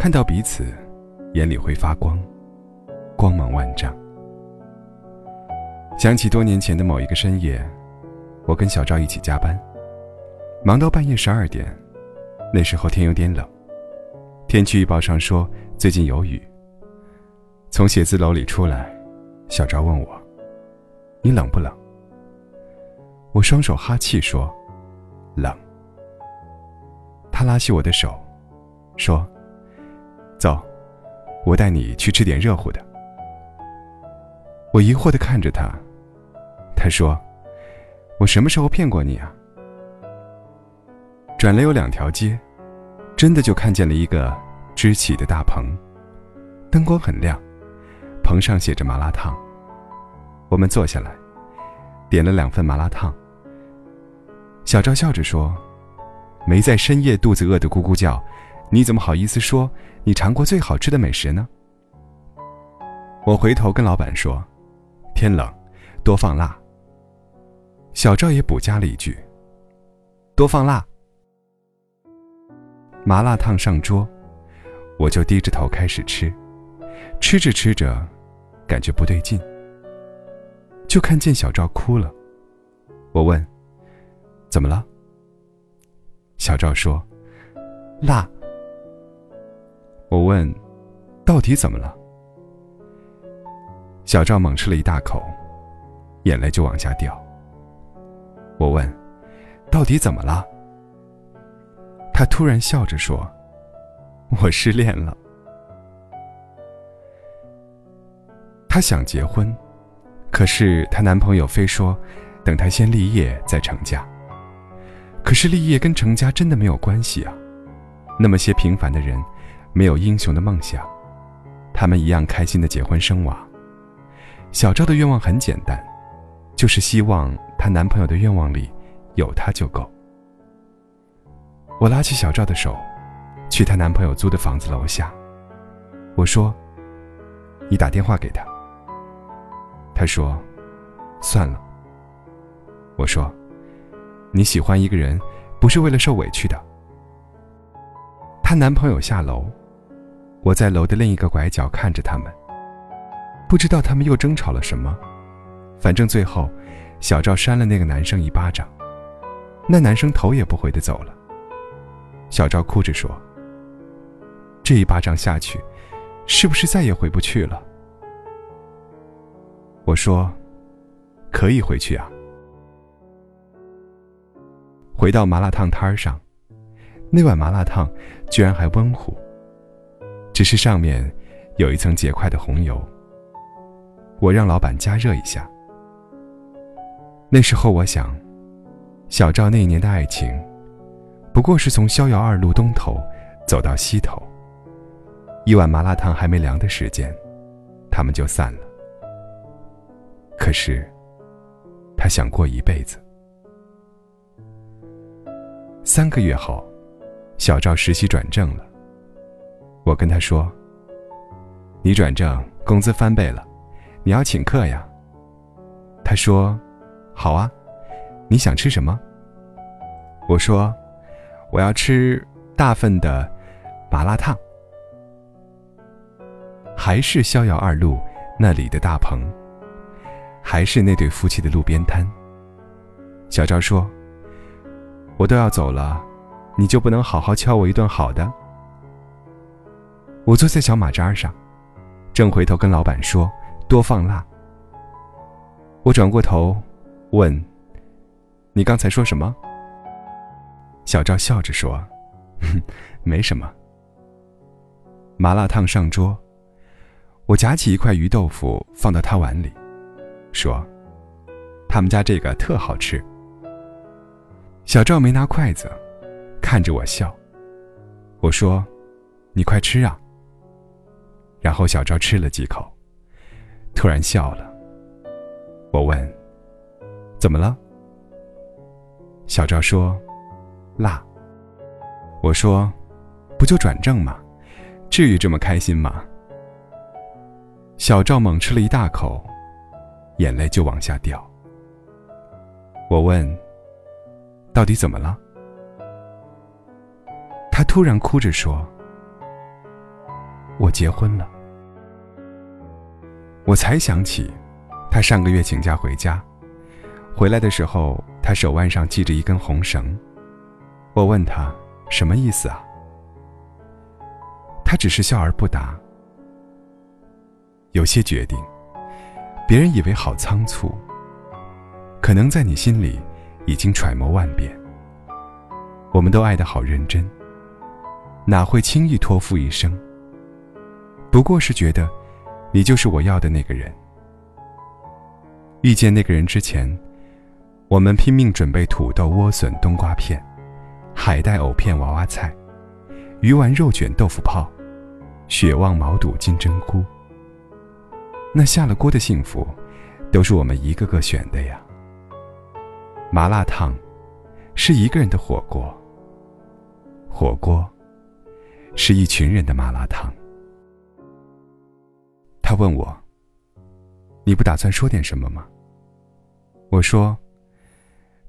看到彼此，眼里会发光，光芒万丈。想起多年前的某一个深夜，我跟小赵一起加班，忙到半夜十二点。那时候天有点冷，天气预报上说最近有雨。从写字楼里出来，小赵问我：“你冷不冷？”我双手哈气说：“冷。”他拉起我的手，说。走，我带你去吃点热乎的。我疑惑的看着他，他说：“我什么时候骗过你啊？”转了有两条街，真的就看见了一个支起的大棚，灯光很亮，棚上写着麻辣烫。我们坐下来，点了两份麻辣烫。小赵笑着说：“没在深夜肚子饿得咕咕叫。”你怎么好意思说你尝过最好吃的美食呢？我回头跟老板说：“天冷，多放辣。”小赵也补加了一句：“多放辣。”麻辣烫上桌，我就低着头开始吃，吃着吃着，感觉不对劲，就看见小赵哭了。我问：“怎么了？”小赵说：“辣。”我问：“到底怎么了？”小赵猛吃了一大口，眼泪就往下掉。我问：“到底怎么了？”他突然笑着说：“我失恋了。”她想结婚，可是她男朋友非说等她先立业再成家。可是立业跟成家真的没有关系啊！那么些平凡的人。没有英雄的梦想，他们一样开心的结婚生娃。小赵的愿望很简单，就是希望她男朋友的愿望里有她就够。我拉起小赵的手，去她男朋友租的房子楼下。我说：“你打电话给他。”他说：“算了。”我说：“你喜欢一个人，不是为了受委屈的。”她男朋友下楼。我在楼的另一个拐角看着他们，不知道他们又争吵了什么。反正最后，小赵扇了那个男生一巴掌，那男生头也不回的走了。小赵哭着说：“这一巴掌下去，是不是再也回不去了？”我说：“可以回去啊。”回到麻辣烫摊上，那碗麻辣烫居然还温乎。只是上面有一层结块的红油，我让老板加热一下。那时候我想，小赵那一年的爱情，不过是从逍遥二路东头走到西头，一碗麻辣烫还没凉的时间，他们就散了。可是，他想过一辈子。三个月后，小赵实习转正了。我跟他说：“你转正，工资翻倍了，你要请客呀。”他说：“好啊，你想吃什么？”我说：“我要吃大份的麻辣烫。”还是逍遥二路那里的大棚，还是那对夫妻的路边摊。小赵说：“我都要走了，你就不能好好敲我一顿好的？”我坐在小马扎上，正回头跟老板说多放辣。我转过头，问：“你刚才说什么？”小赵笑着说：“哼，没什么。”麻辣烫上桌，我夹起一块鱼豆腐放到他碗里，说：“他们家这个特好吃。”小赵没拿筷子，看着我笑。我说。你快吃啊。”然后小赵吃了几口，突然笑了。我问：“怎么了？”小赵说：“辣。”我说：“不就转正吗？至于这么开心吗？”小赵猛吃了一大口，眼泪就往下掉。我问：“到底怎么了？”他突然哭着说：“我结婚了。”我才想起，他上个月请假回家，回来的时候，他手腕上系着一根红绳。我问他什么意思啊？他只是笑而不答。有些决定，别人以为好仓促，可能在你心里已经揣摩万遍。我们都爱得好认真，哪会轻易托付一生？不过是觉得，你就是我要的那个人。遇见那个人之前，我们拼命准备土豆、莴笋、冬瓜片、海带、藕片、娃娃菜、鱼丸、肉卷、豆腐泡、血旺、毛肚、金针菇。那下了锅的幸福，都是我们一个个选的呀。麻辣烫，是一个人的火锅；火锅，是一群人的麻辣烫。他问我：“你不打算说点什么吗？”我说：“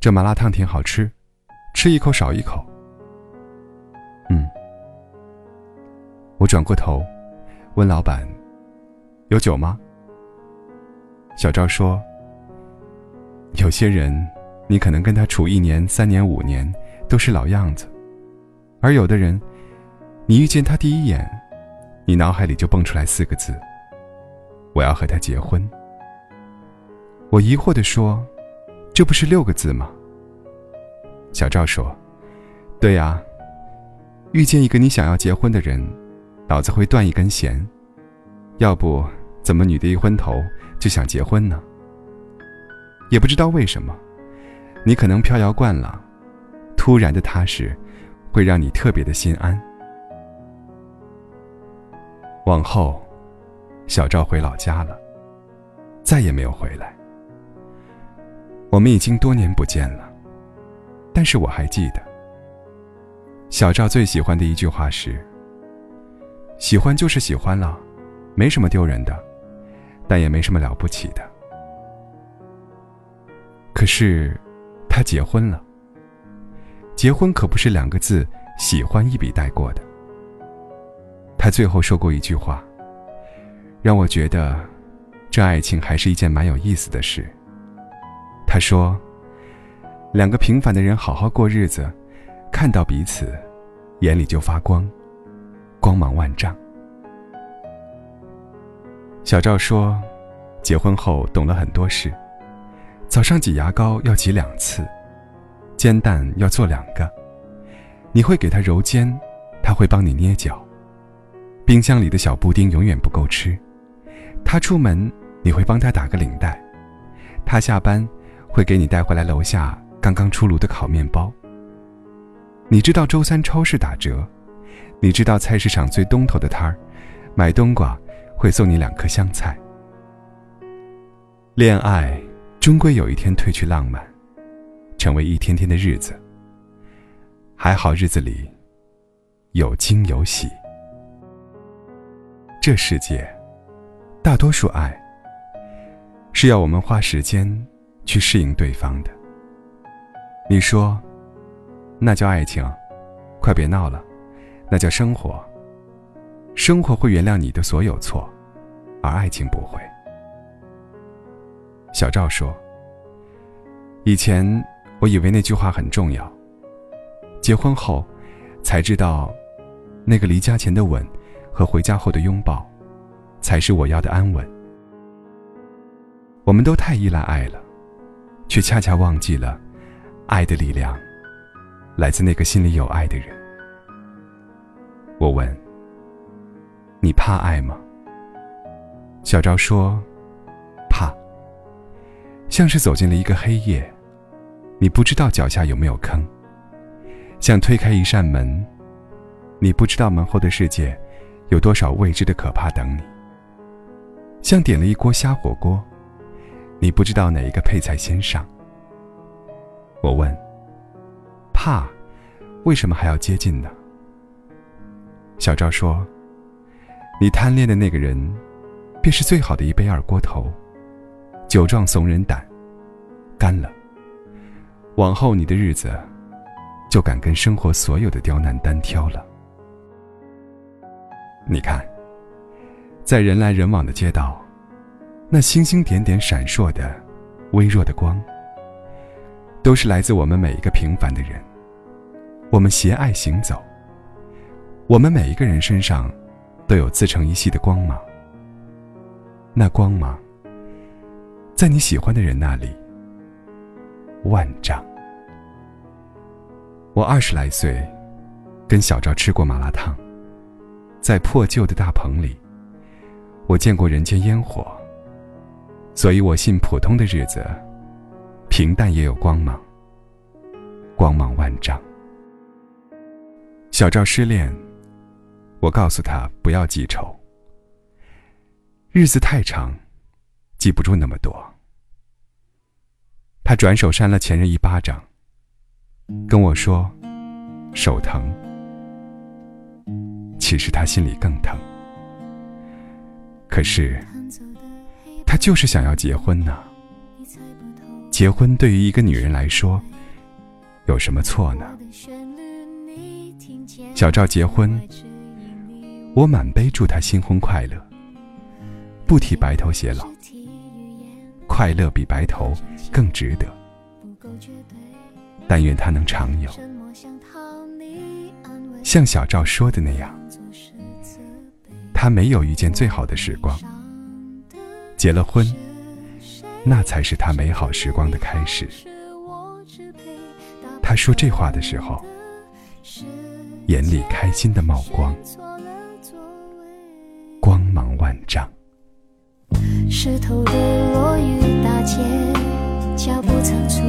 这麻辣烫挺好吃，吃一口少一口。”嗯。我转过头，问老板：“有酒吗？”小赵说：“有些人，你可能跟他处一年、三年、五年，都是老样子；而有的人，你遇见他第一眼，你脑海里就蹦出来四个字：我要和他结婚。”我疑惑的说：“这不是六个字吗？”小赵说：“对呀，遇见一个你想要结婚的人，脑子会断一根弦，要不怎么女的一昏头？”就想结婚呢，也不知道为什么，你可能飘摇惯了，突然的踏实，会让你特别的心安。往后，小赵回老家了，再也没有回来。我们已经多年不见了，但是我还记得，小赵最喜欢的一句话是：“喜欢就是喜欢了，没什么丢人的。”但也没什么了不起的。可是，他结婚了。结婚可不是两个字“喜欢”一笔带过的。他最后说过一句话，让我觉得，这爱情还是一件蛮有意思的事。他说：“两个平凡的人好好过日子，看到彼此，眼里就发光，光芒万丈。”小赵说：“结婚后懂了很多事。早上挤牙膏要挤两次，煎蛋要做两个。你会给他揉肩，他会帮你捏脚。冰箱里的小布丁永远不够吃，他出门你会帮他打个领带。他下班会给你带回来楼下刚刚出炉的烤面包。你知道周三超市打折，你知道菜市场最东头的摊儿买冬瓜。”会送你两颗香菜。恋爱终归有一天褪去浪漫，成为一天天的日子。还好日子里有惊有喜。这世界，大多数爱是要我们花时间去适应对方的。你说，那叫爱情？快别闹了，那叫生活。生活会原谅你的所有错，而爱情不会。小赵说：“以前我以为那句话很重要，结婚后才知道，那个离家前的吻和回家后的拥抱，才是我要的安稳。我们都太依赖爱了，却恰恰忘记了，爱的力量来自那个心里有爱的人。”我问。你怕爱吗？小赵说：“怕，像是走进了一个黑夜，你不知道脚下有没有坑。像推开一扇门，你不知道门后的世界有多少未知的可怕等你。像点了一锅虾火锅，你不知道哪一个配菜先上。我问：怕，为什么还要接近呢？小赵说：“你贪恋的那个人，便是最好的一杯二锅头，酒壮怂人胆，干了。往后你的日子，就敢跟生活所有的刁难单挑了。你看，在人来人往的街道，那星星点点闪烁的微弱的光，都是来自我们每一个平凡的人。我们携爱行走。”我们每一个人身上，都有自成一系的光芒。那光芒，在你喜欢的人那里，万丈。我二十来岁，跟小赵吃过麻辣烫，在破旧的大棚里，我见过人间烟火。所以我信，普通的日子，平淡也有光芒，光芒万丈。小赵失恋。我告诉他不要记仇，日子太长，记不住那么多。他转手扇了前任一巴掌，跟我说手疼。其实他心里更疼。可是他就是想要结婚呢。结婚对于一个女人来说，有什么错呢？小赵结婚。我满杯祝他新婚快乐，不提白头偕老，快乐比白头更值得。但愿他能常有，像小赵说的那样，他没有遇见最好的时光，结了婚，那才是他美好时光的开始。他说这话的时候，眼里开心的冒光。光芒万丈。湿透的落雨大街，脚步仓促，